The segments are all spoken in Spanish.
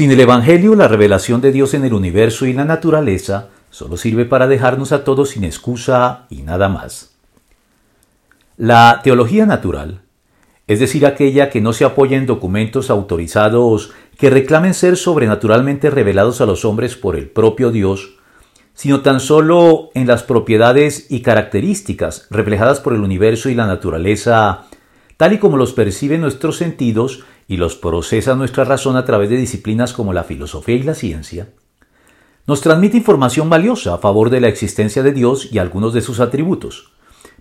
Sin el Evangelio, la revelación de Dios en el universo y la naturaleza solo sirve para dejarnos a todos sin excusa y nada más. La teología natural, es decir, aquella que no se apoya en documentos autorizados que reclamen ser sobrenaturalmente revelados a los hombres por el propio Dios, sino tan solo en las propiedades y características reflejadas por el universo y la naturaleza, tal y como los perciben nuestros sentidos y los procesa nuestra razón a través de disciplinas como la filosofía y la ciencia, nos transmite información valiosa a favor de la existencia de Dios y algunos de sus atributos,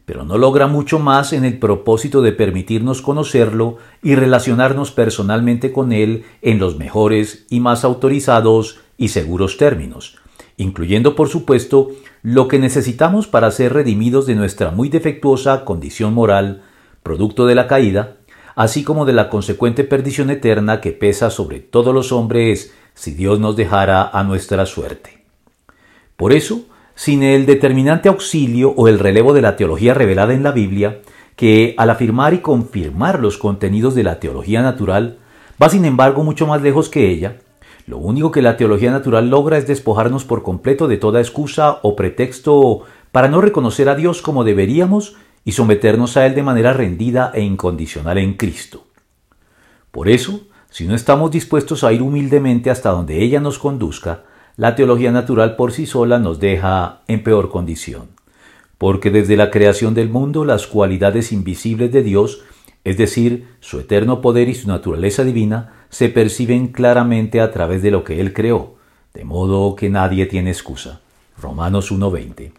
pero no logra mucho más en el propósito de permitirnos conocerlo y relacionarnos personalmente con Él en los mejores y más autorizados y seguros términos, incluyendo por supuesto lo que necesitamos para ser redimidos de nuestra muy defectuosa condición moral, producto de la caída, así como de la consecuente perdición eterna que pesa sobre todos los hombres si Dios nos dejara a nuestra suerte. Por eso, sin el determinante auxilio o el relevo de la teología revelada en la Biblia, que al afirmar y confirmar los contenidos de la teología natural, va sin embargo mucho más lejos que ella, lo único que la teología natural logra es despojarnos por completo de toda excusa o pretexto para no reconocer a Dios como deberíamos y someternos a Él de manera rendida e incondicional en Cristo. Por eso, si no estamos dispuestos a ir humildemente hasta donde ella nos conduzca, la teología natural por sí sola nos deja en peor condición. Porque desde la creación del mundo las cualidades invisibles de Dios, es decir, su eterno poder y su naturaleza divina, se perciben claramente a través de lo que Él creó, de modo que nadie tiene excusa. Romanos 1.20